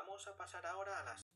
Vamos a pasar ahora a las